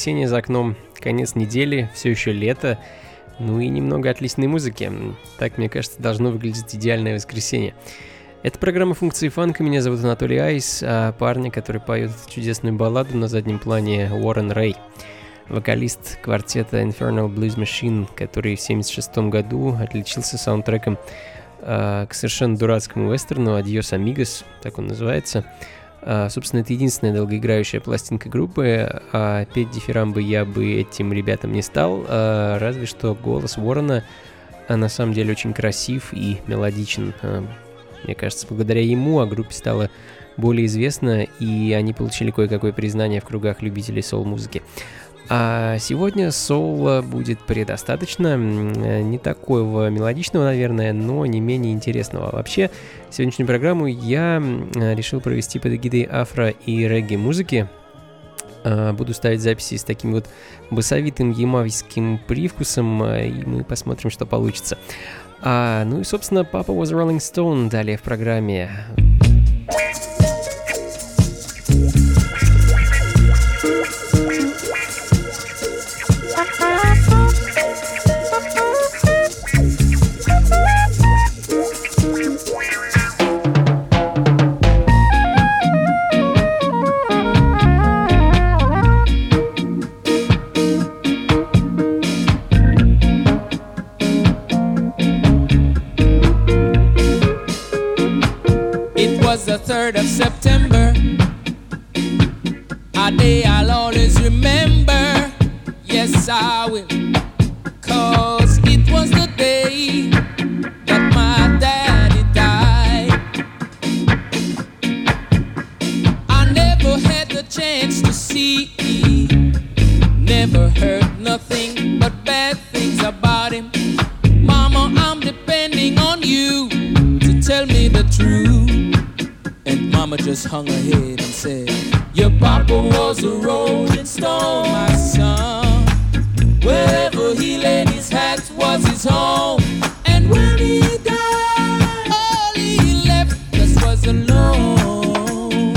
Воскресенье за окном, конец недели, все еще лето, ну и немного отличной музыки. Так, мне кажется, должно выглядеть идеальное воскресенье. Это программа функции фанка, меня зовут Анатолий Айс, а парня, который поет чудесную балладу на заднем плане Уоррен Рэй. Вокалист квартета Infernal Blues Machine, который в 1976 году отличился саундтреком э, к совершенно дурацкому вестерну «Adios Amigos», так он называется – собственно, это единственная долгоиграющая пластинка группы, а петь дифирамбы я бы этим ребятам не стал, а, разве что голос Ворона а, на самом деле очень красив и мелодичен. Мне кажется, благодаря ему о группе стало более известно, и они получили кое-какое признание в кругах любителей соул-музыки. А сегодня соло будет предостаточно, не такого мелодичного, наверное, но не менее интересного. Вообще, сегодняшнюю программу я решил провести под эгидой афро и регги музыки. А, буду ставить записи с таким вот басовитым ямавским привкусом, а, и мы посмотрим, что получится. А, ну и, собственно, Papa was Rolling Stone далее в программе. 3rd of September. A day I'll always remember. Yes, I will. Cause it was the day that my daddy died. I never had the chance to see, him. never heard nothing but bad things about him. Mama, I'm depending on you to tell me the truth mama just hung her head and said, Your papa was a rolling stone, my son. Wherever he laid his hat was his home. And when he died, all he left us was alone.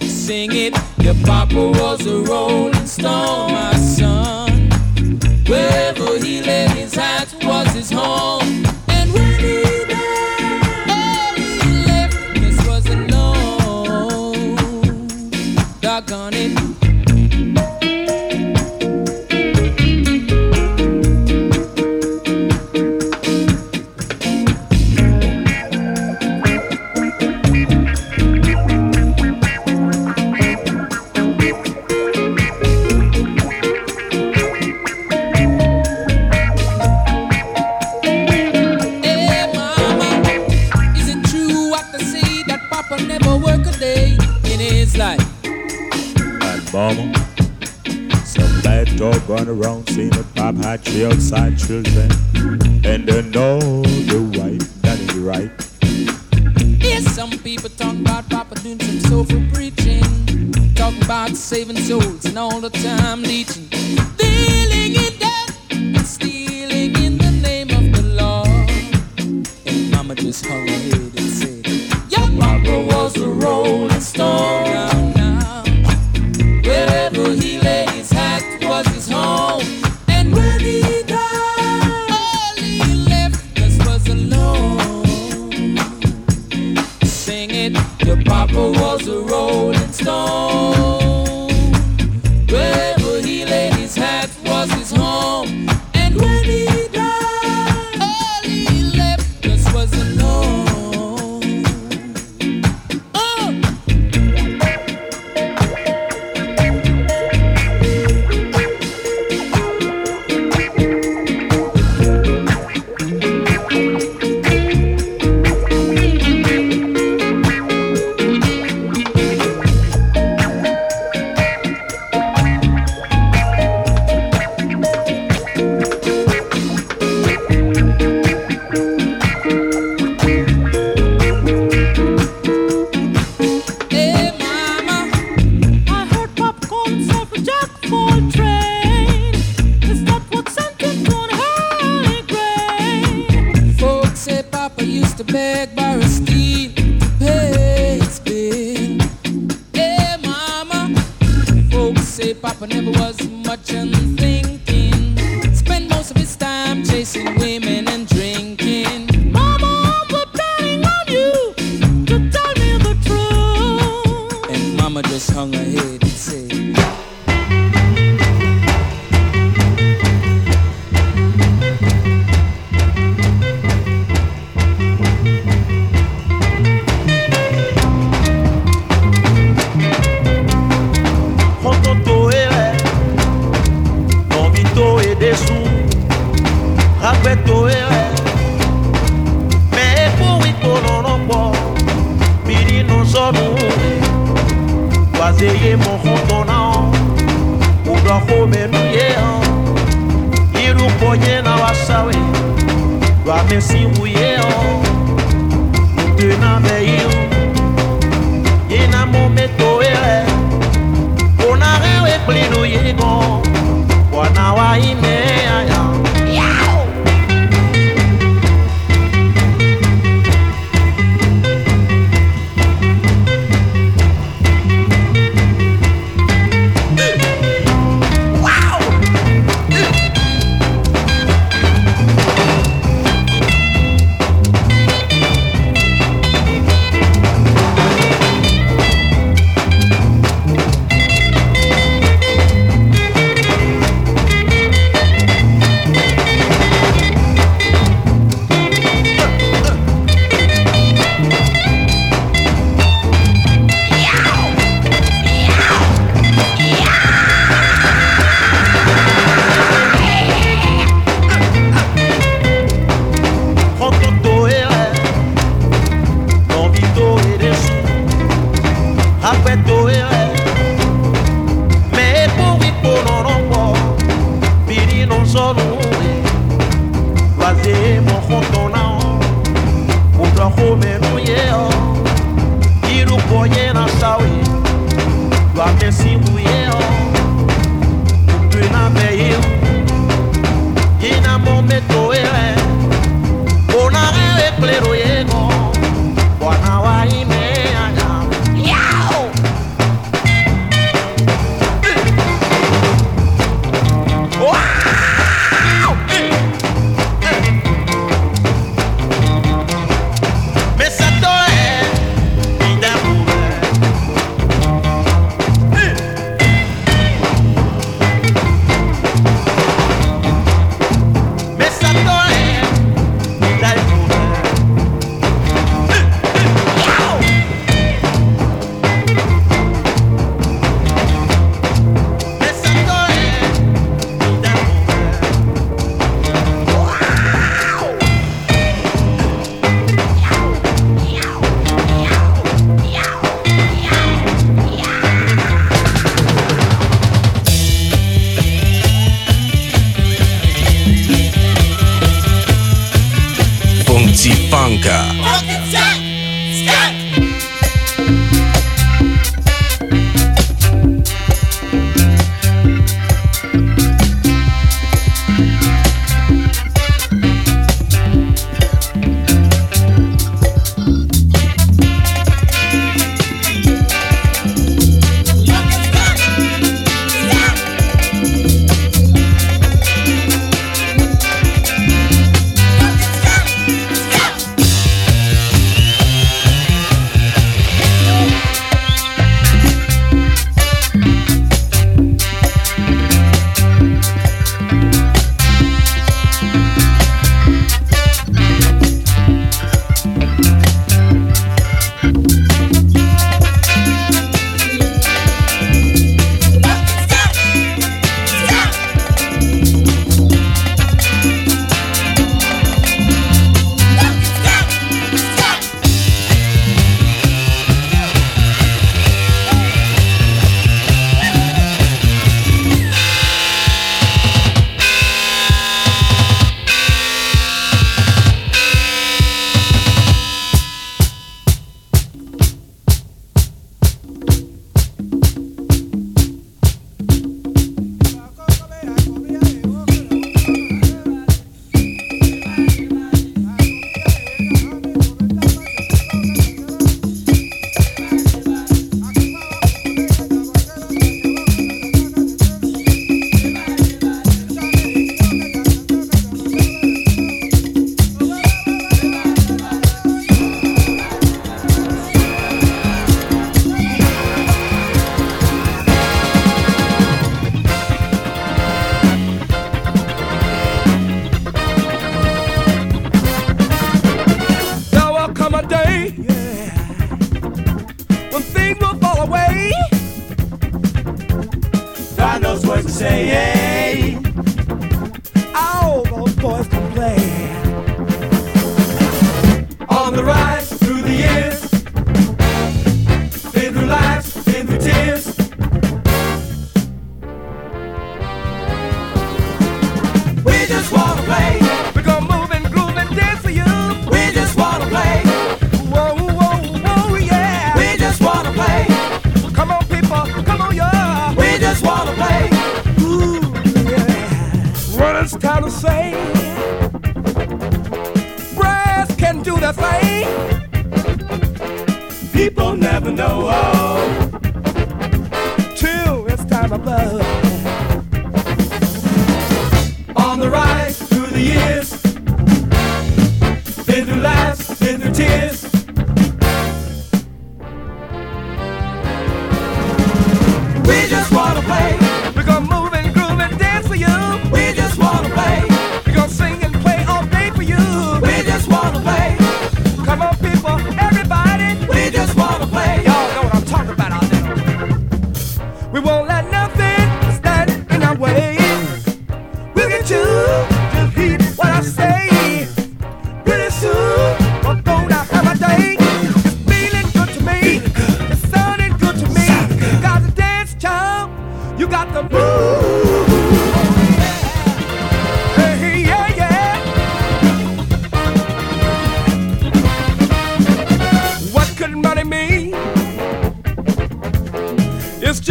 Sing it, your papa was a rolling stone, children.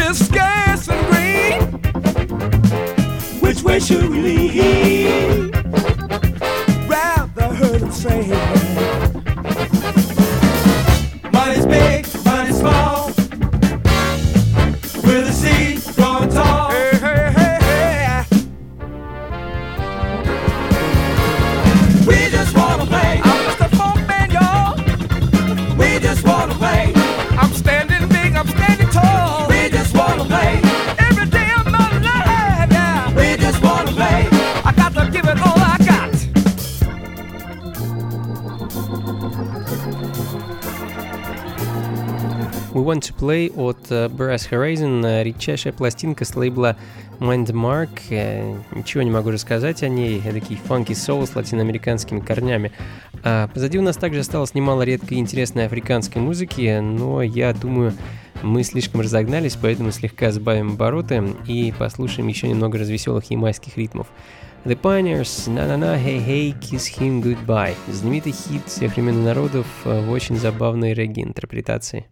is scarce and green. Which way should we lean? Rather hurt and sing. Play от э, Brass Horizon, э, редчайшая пластинка с лейбла Mindmark. Э, ничего не могу рассказать о ней, такие фанки соул с латиноамериканскими корнями. А позади у нас также осталось немало редкой и интересной африканской музыки, но я думаю, мы слишком разогнались, поэтому слегка сбавим обороты и послушаем еще немного развеселых ямайских ритмов. The Pioneers, на-на-на, hey-hey, kiss him goodbye. Знаменитый хит всех времен народов в очень забавной регги-интерпретации.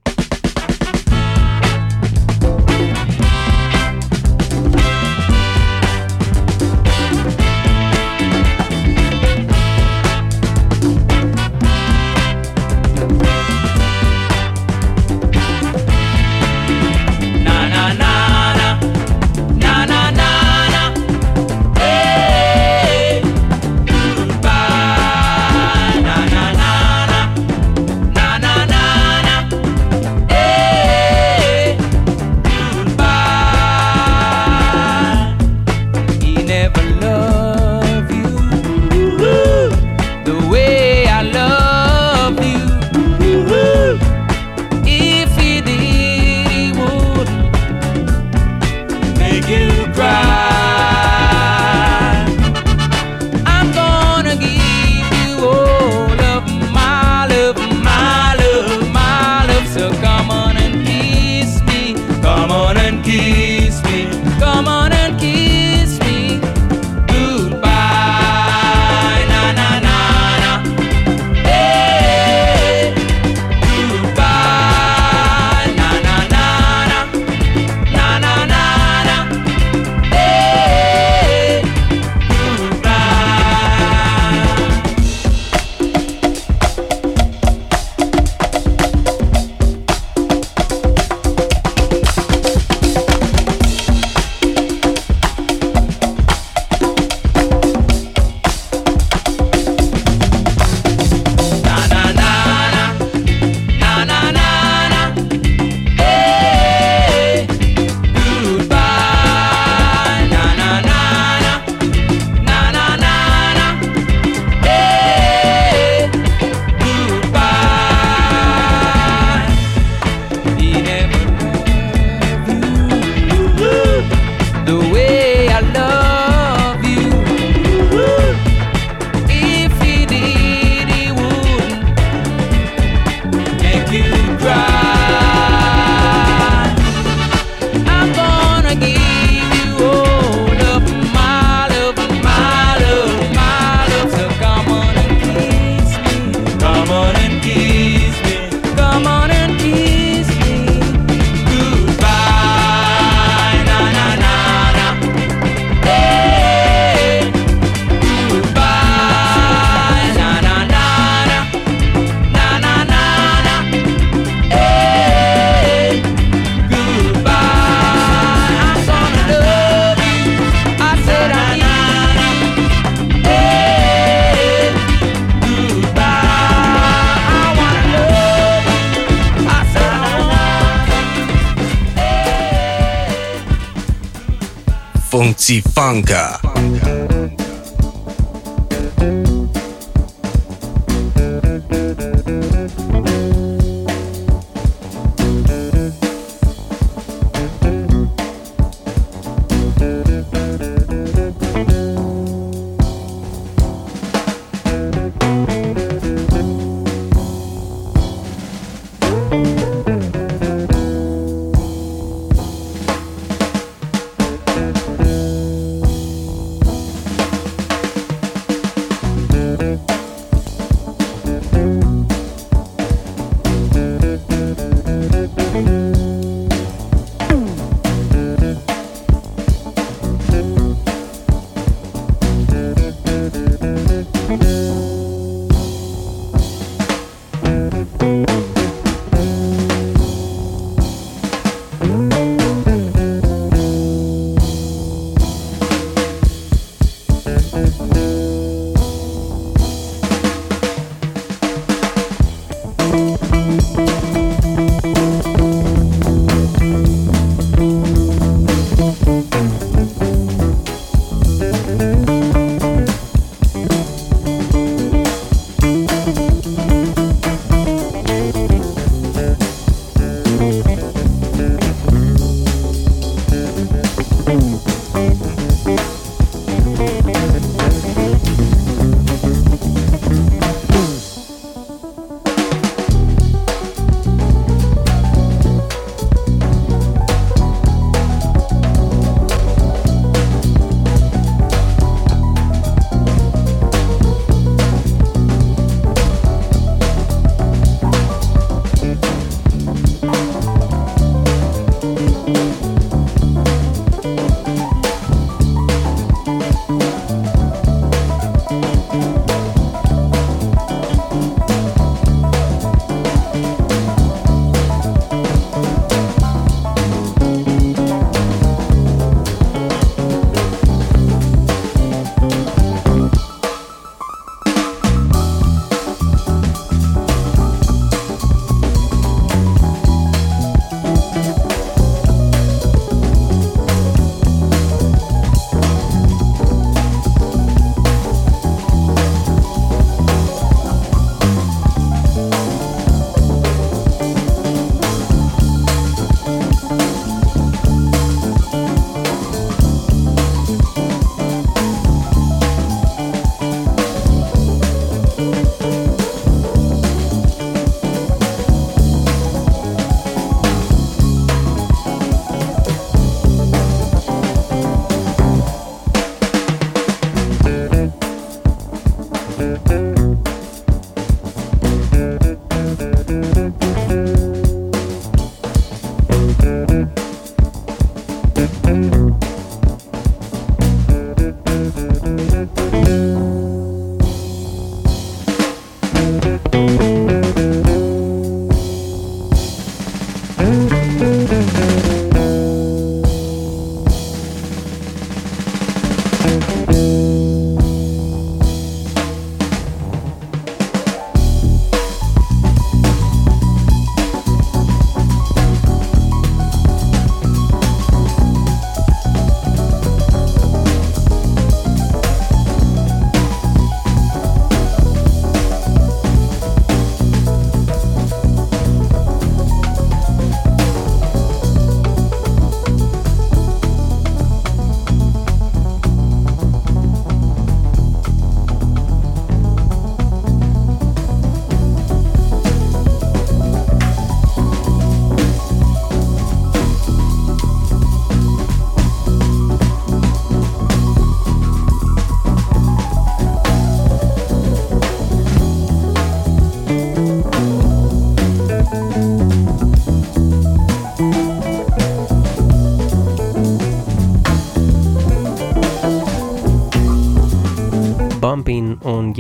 und sie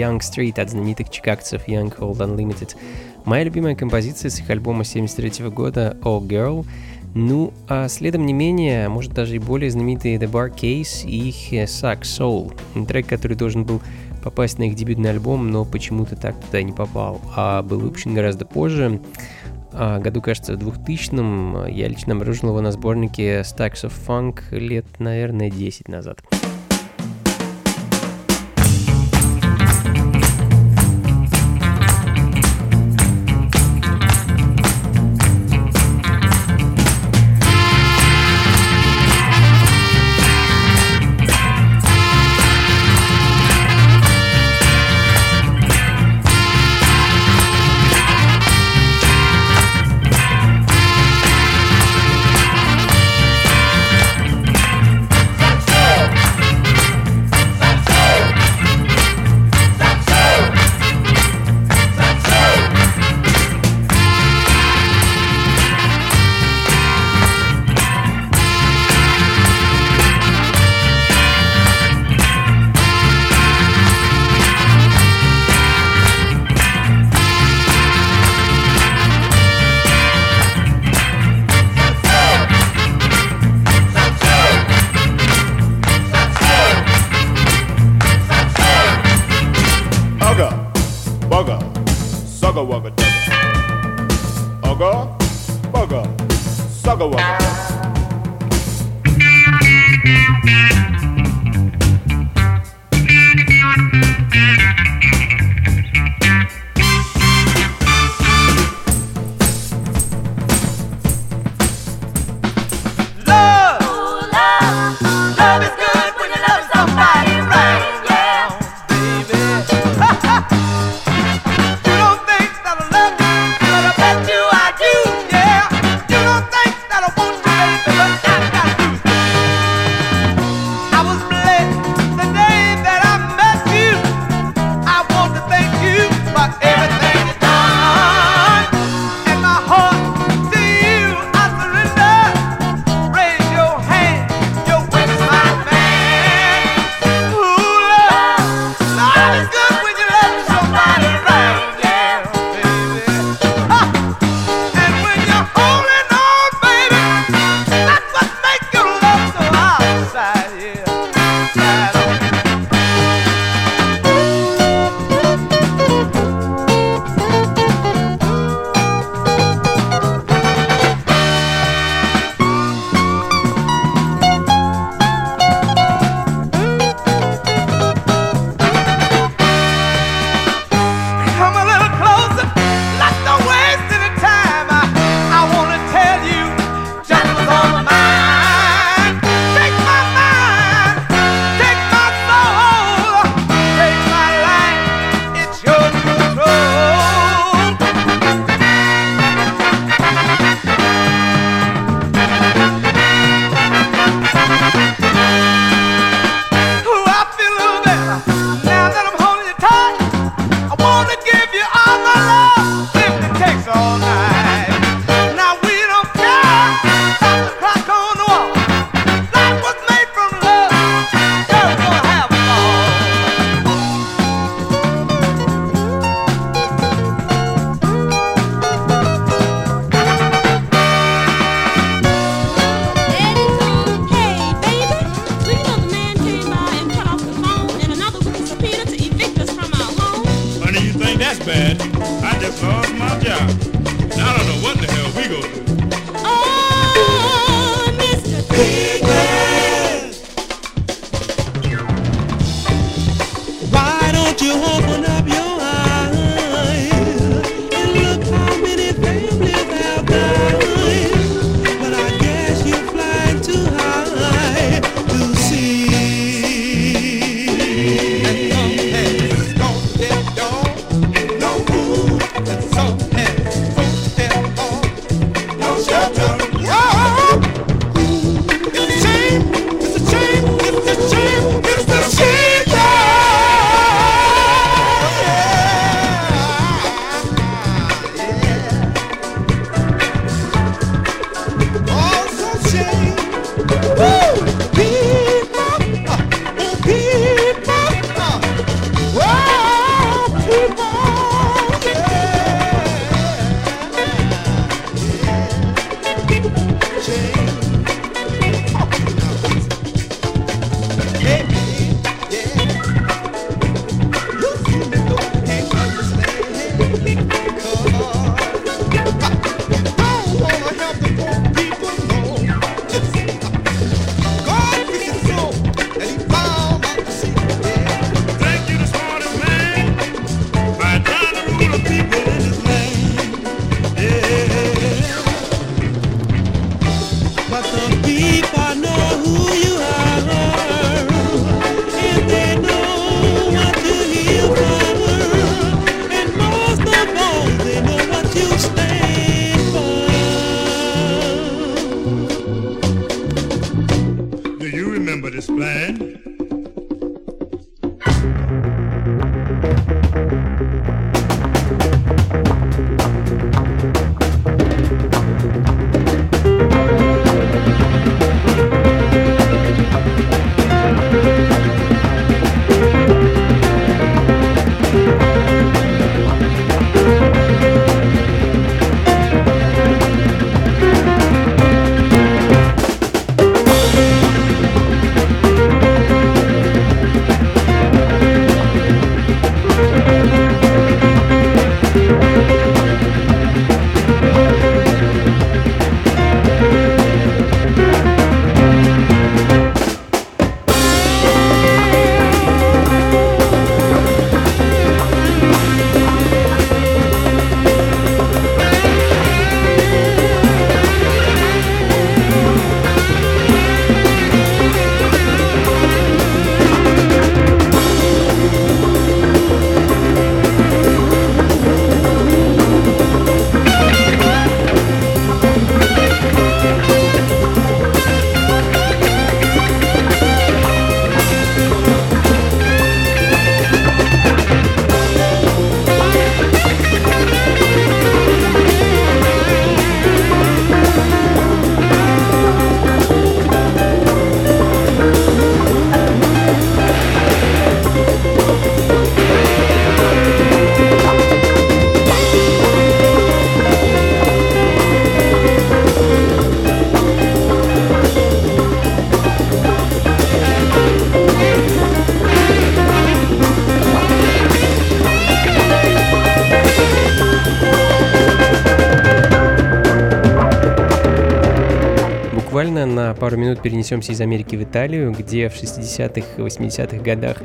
Young Street от знаменитых чикагцев Young Hold Unlimited. Моя любимая композиция с их альбома 73 года Oh Girl. Ну, а следом не менее, а может даже и более знаменитые The Bar Case и их Suck Soul. Трек, который должен был попасть на их дебютный альбом, но почему-то так туда не попал, а был выпущен гораздо позже. А, году, кажется, в 2000-м я лично обнаружил его на сборнике Stacks of Funk лет, наверное, 10 назад. пару минут перенесемся из Америки в Италию, где в 60-х и 80-х годах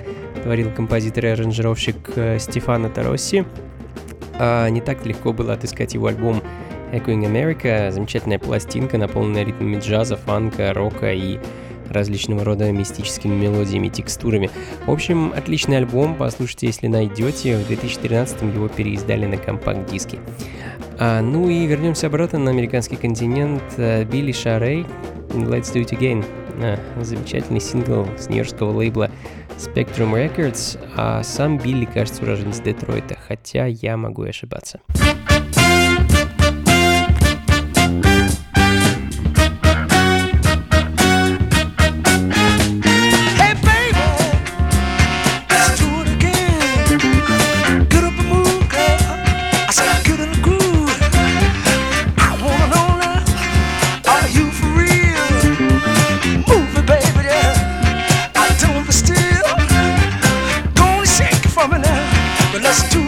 творил композитор и аранжировщик э, Стефано Таросси. А не так легко было отыскать его альбом Echoing America, замечательная пластинка, наполненная ритмами джаза, фанка, рока и различного рода мистическими мелодиями, текстурами. В общем, отличный альбом, послушайте, если найдете. В 2013 его переиздали на компакт-диске. А, ну и вернемся обратно на американский континент. Э, Билли Шарей, Let's Do It Again. Э, замечательный сингл с нью-йоркского лейбла Spectrum Records, а сам Билли, кажется, уроженец Детройта, хотя я могу ошибаться. let's do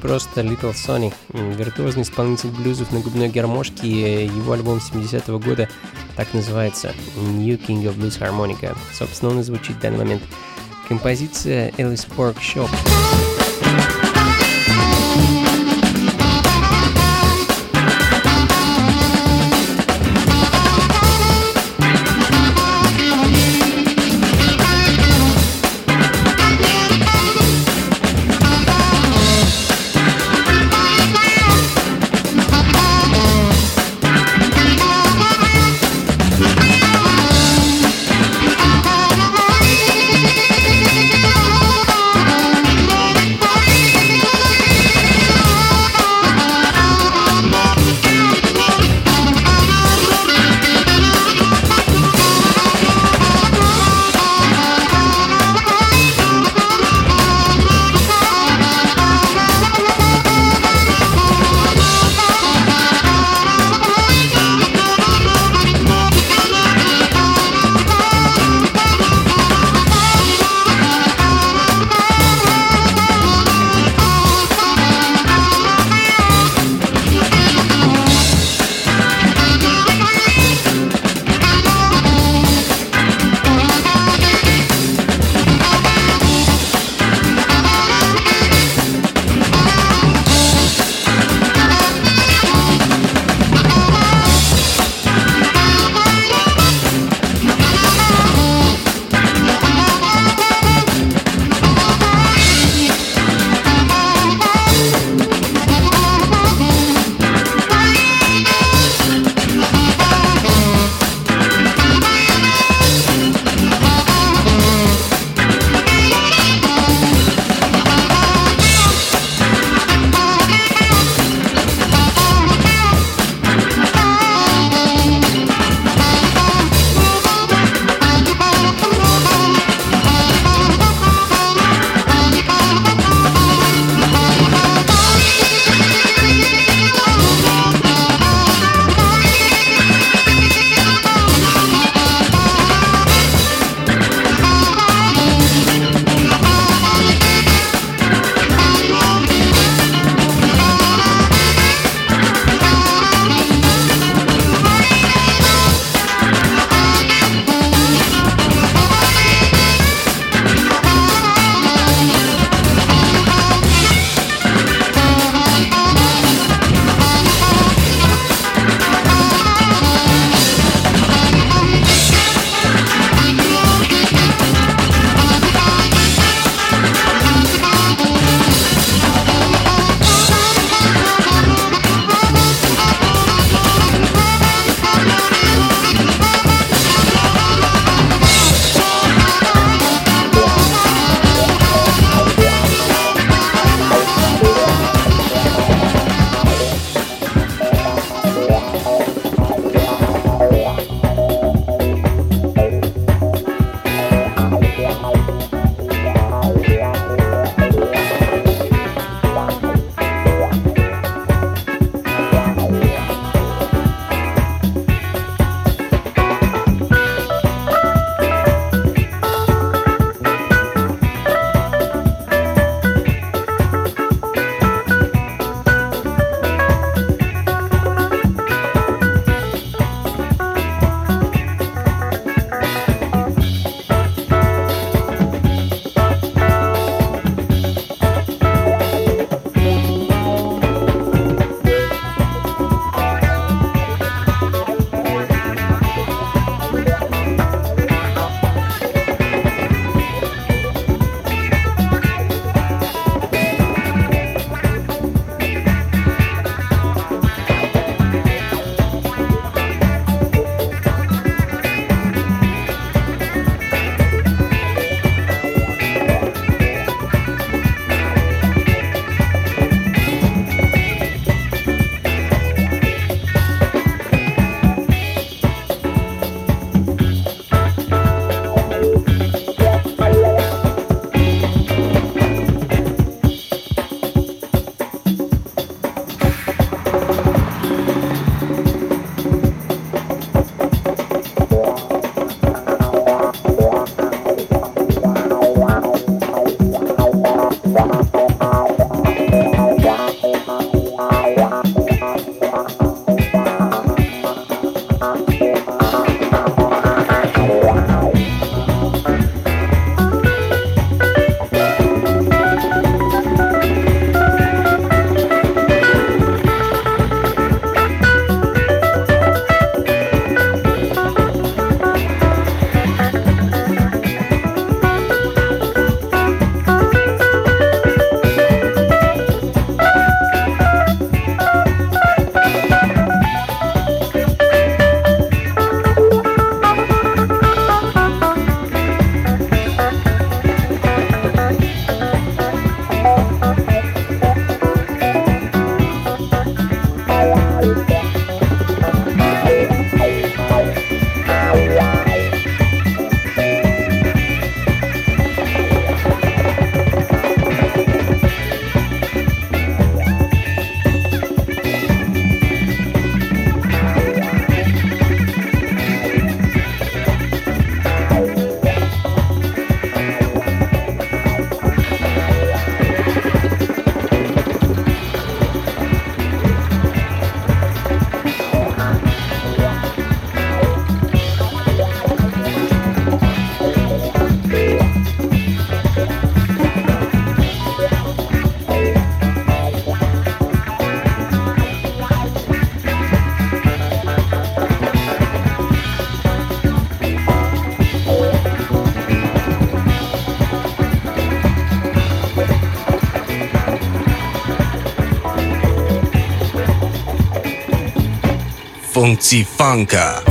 просто Little Sonny. Виртуозный исполнитель блюзов на губной гармошке. Его альбом 70-го года так называется New King of Blues Harmonica. Собственно, он и звучит в данный момент. Композиция Alice Pork Shop. 忘记放卡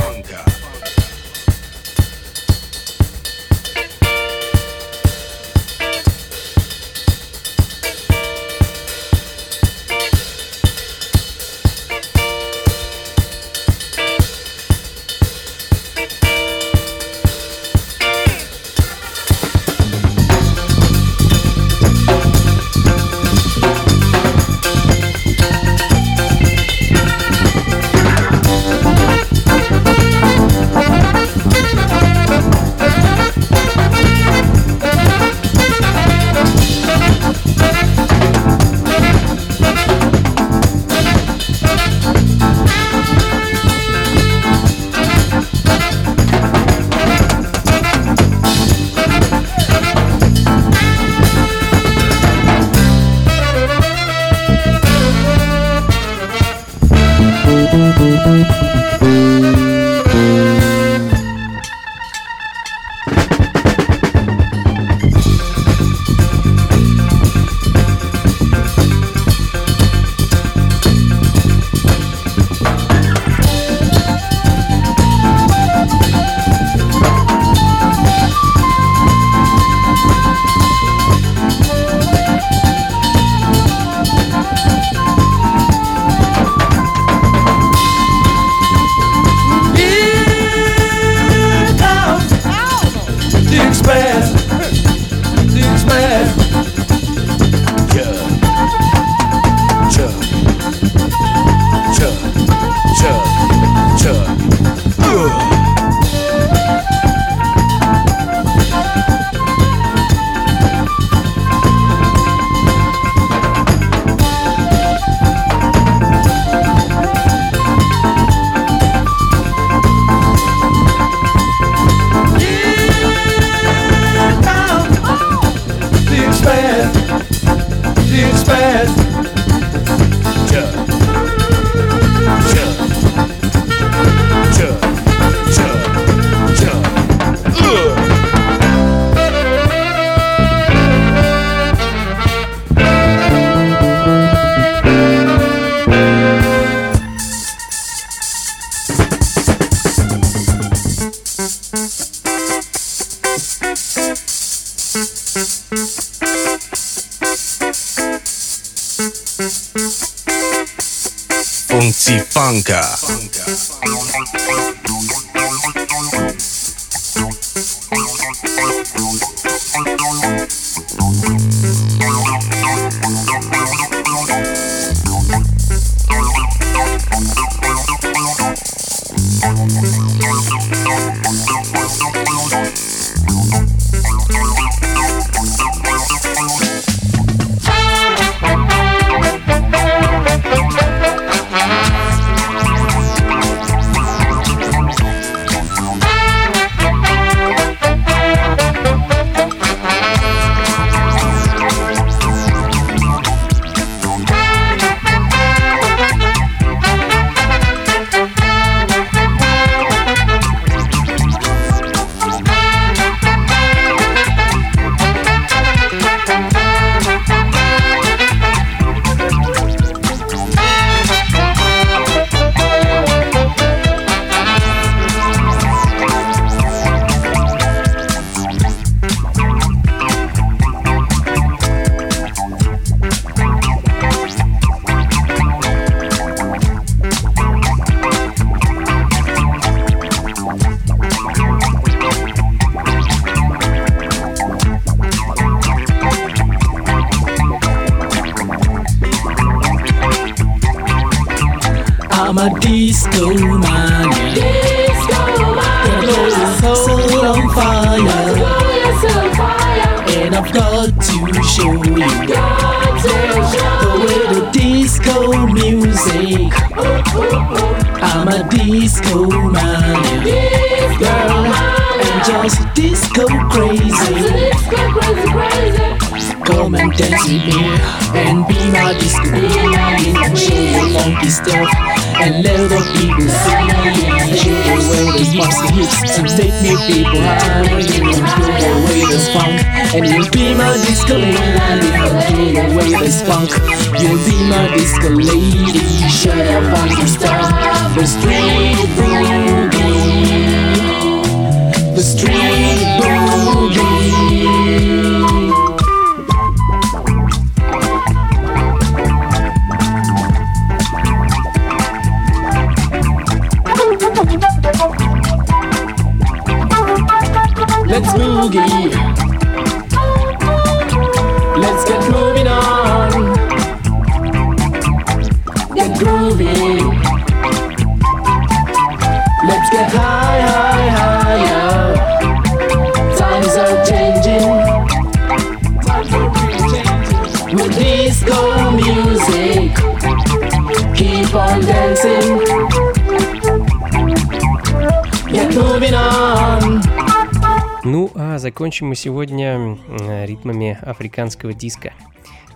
а закончим мы сегодня э, ритмами африканского диска.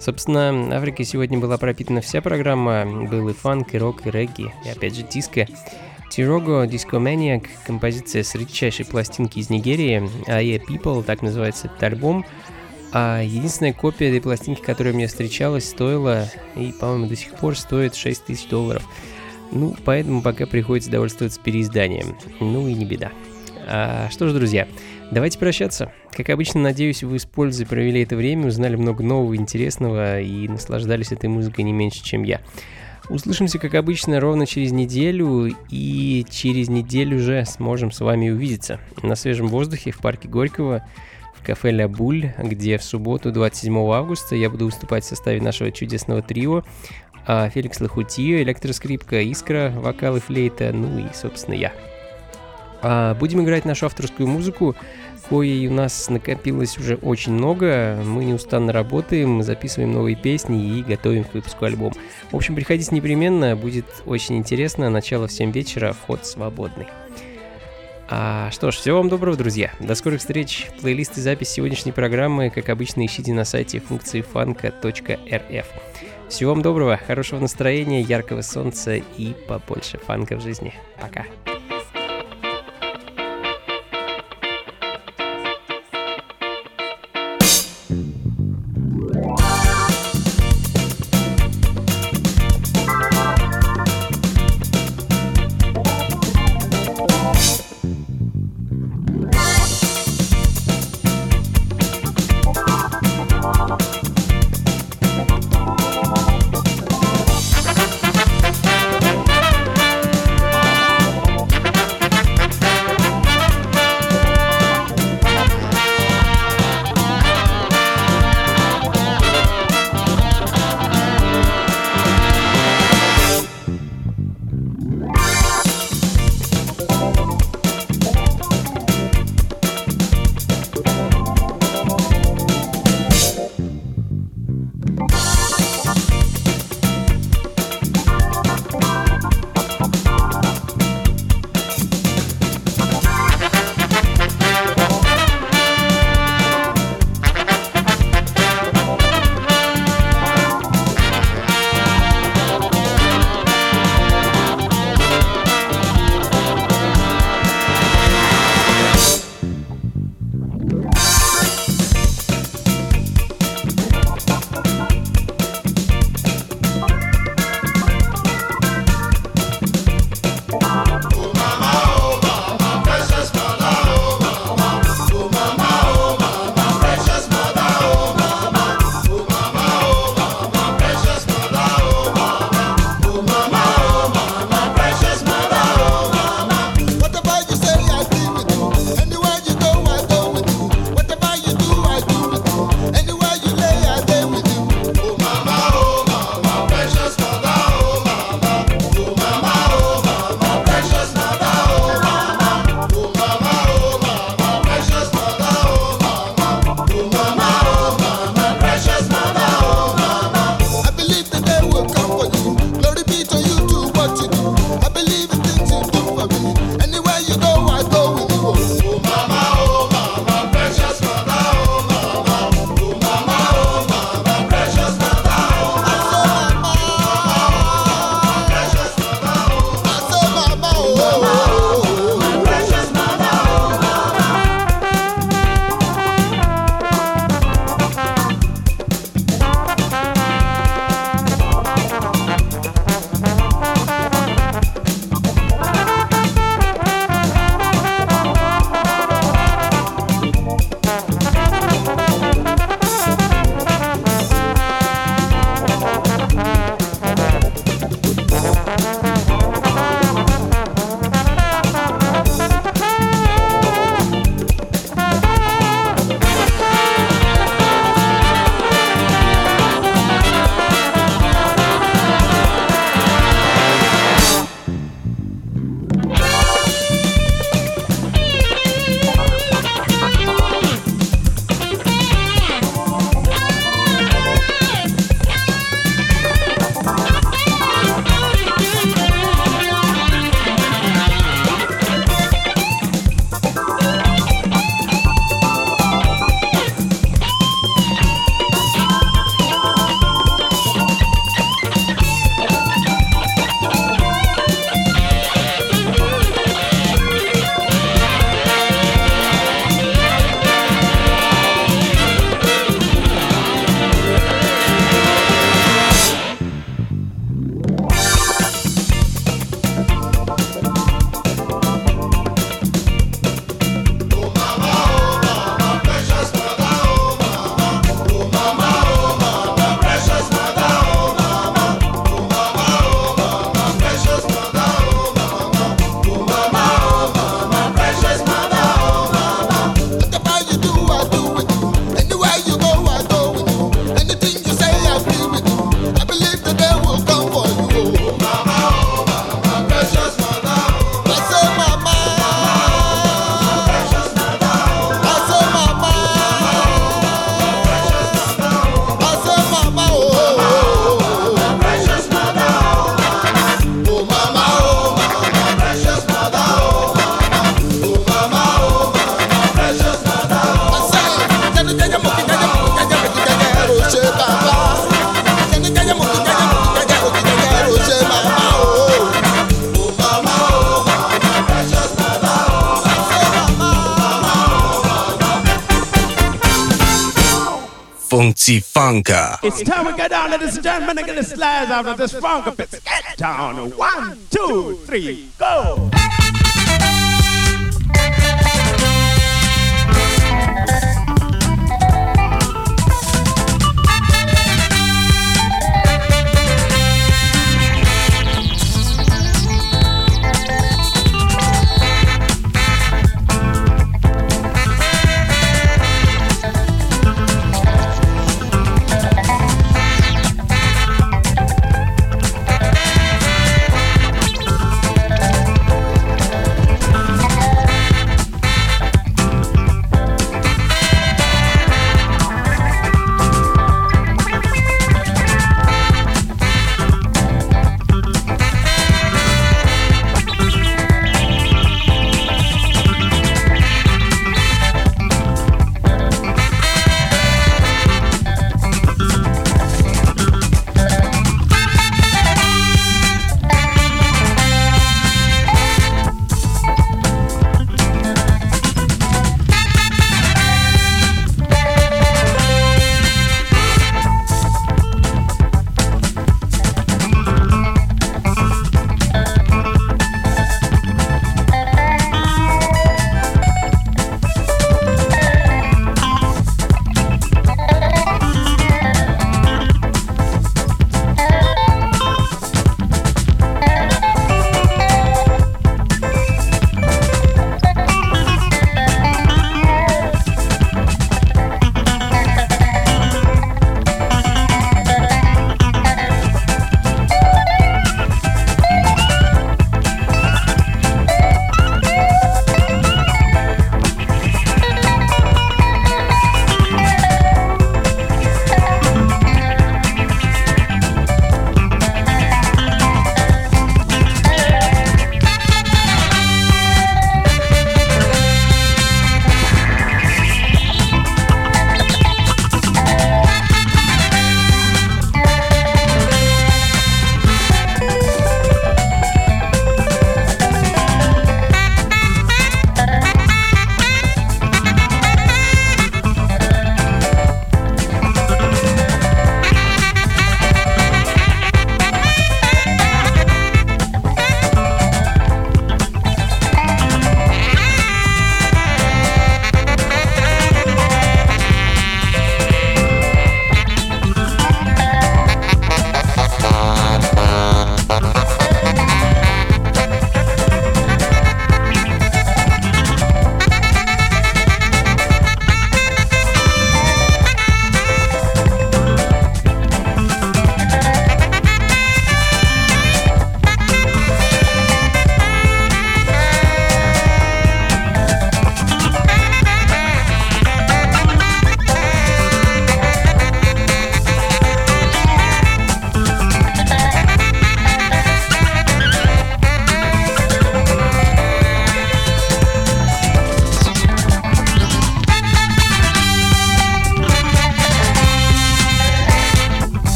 Собственно, Африкой сегодня была пропитана вся программа. Был и фанк, и рок, и регги, и опять же диско. Тирого Maniac, композиция с редчайшей пластинки из Нигерии, yeah People, так называется этот альбом. А единственная копия этой пластинки, которая мне встречалась, стоила, и, по-моему, до сих пор стоит 6 тысяч долларов. Ну, поэтому пока приходится довольствоваться переизданием. Ну и не беда. А, что ж, друзья, давайте прощаться. Как обычно, надеюсь, вы с пользой провели это время, узнали много нового, интересного и наслаждались этой музыкой не меньше, чем я. Услышимся, как обычно, ровно через неделю, и через неделю уже сможем с вами увидеться на свежем воздухе в парке Горького, в кафе «Ля Буль», где в субботу, 27 августа, я буду выступать в составе нашего чудесного трио, а Феликс Лохутио, электроскрипка, Искра, вокал и флейта, ну и, собственно, я. А будем играть нашу авторскую музыку, коей у нас накопилось уже очень много. Мы неустанно работаем, записываем новые песни и готовим к выпуску альбом. В общем, приходите непременно, будет очень интересно. Начало в 7 вечера, вход свободный. А что ж, всего вам доброго, друзья. До скорых встреч. Плейлист и запись сегодняшней программы, как обычно, ищите на сайте функции фанка.рф. Всего вам доброго, хорошего настроения, яркого солнца и побольше фанка в жизни. Пока. It's time we get down, ladies and gentlemen, and get the slides out of this funk get down. One, two, three, go.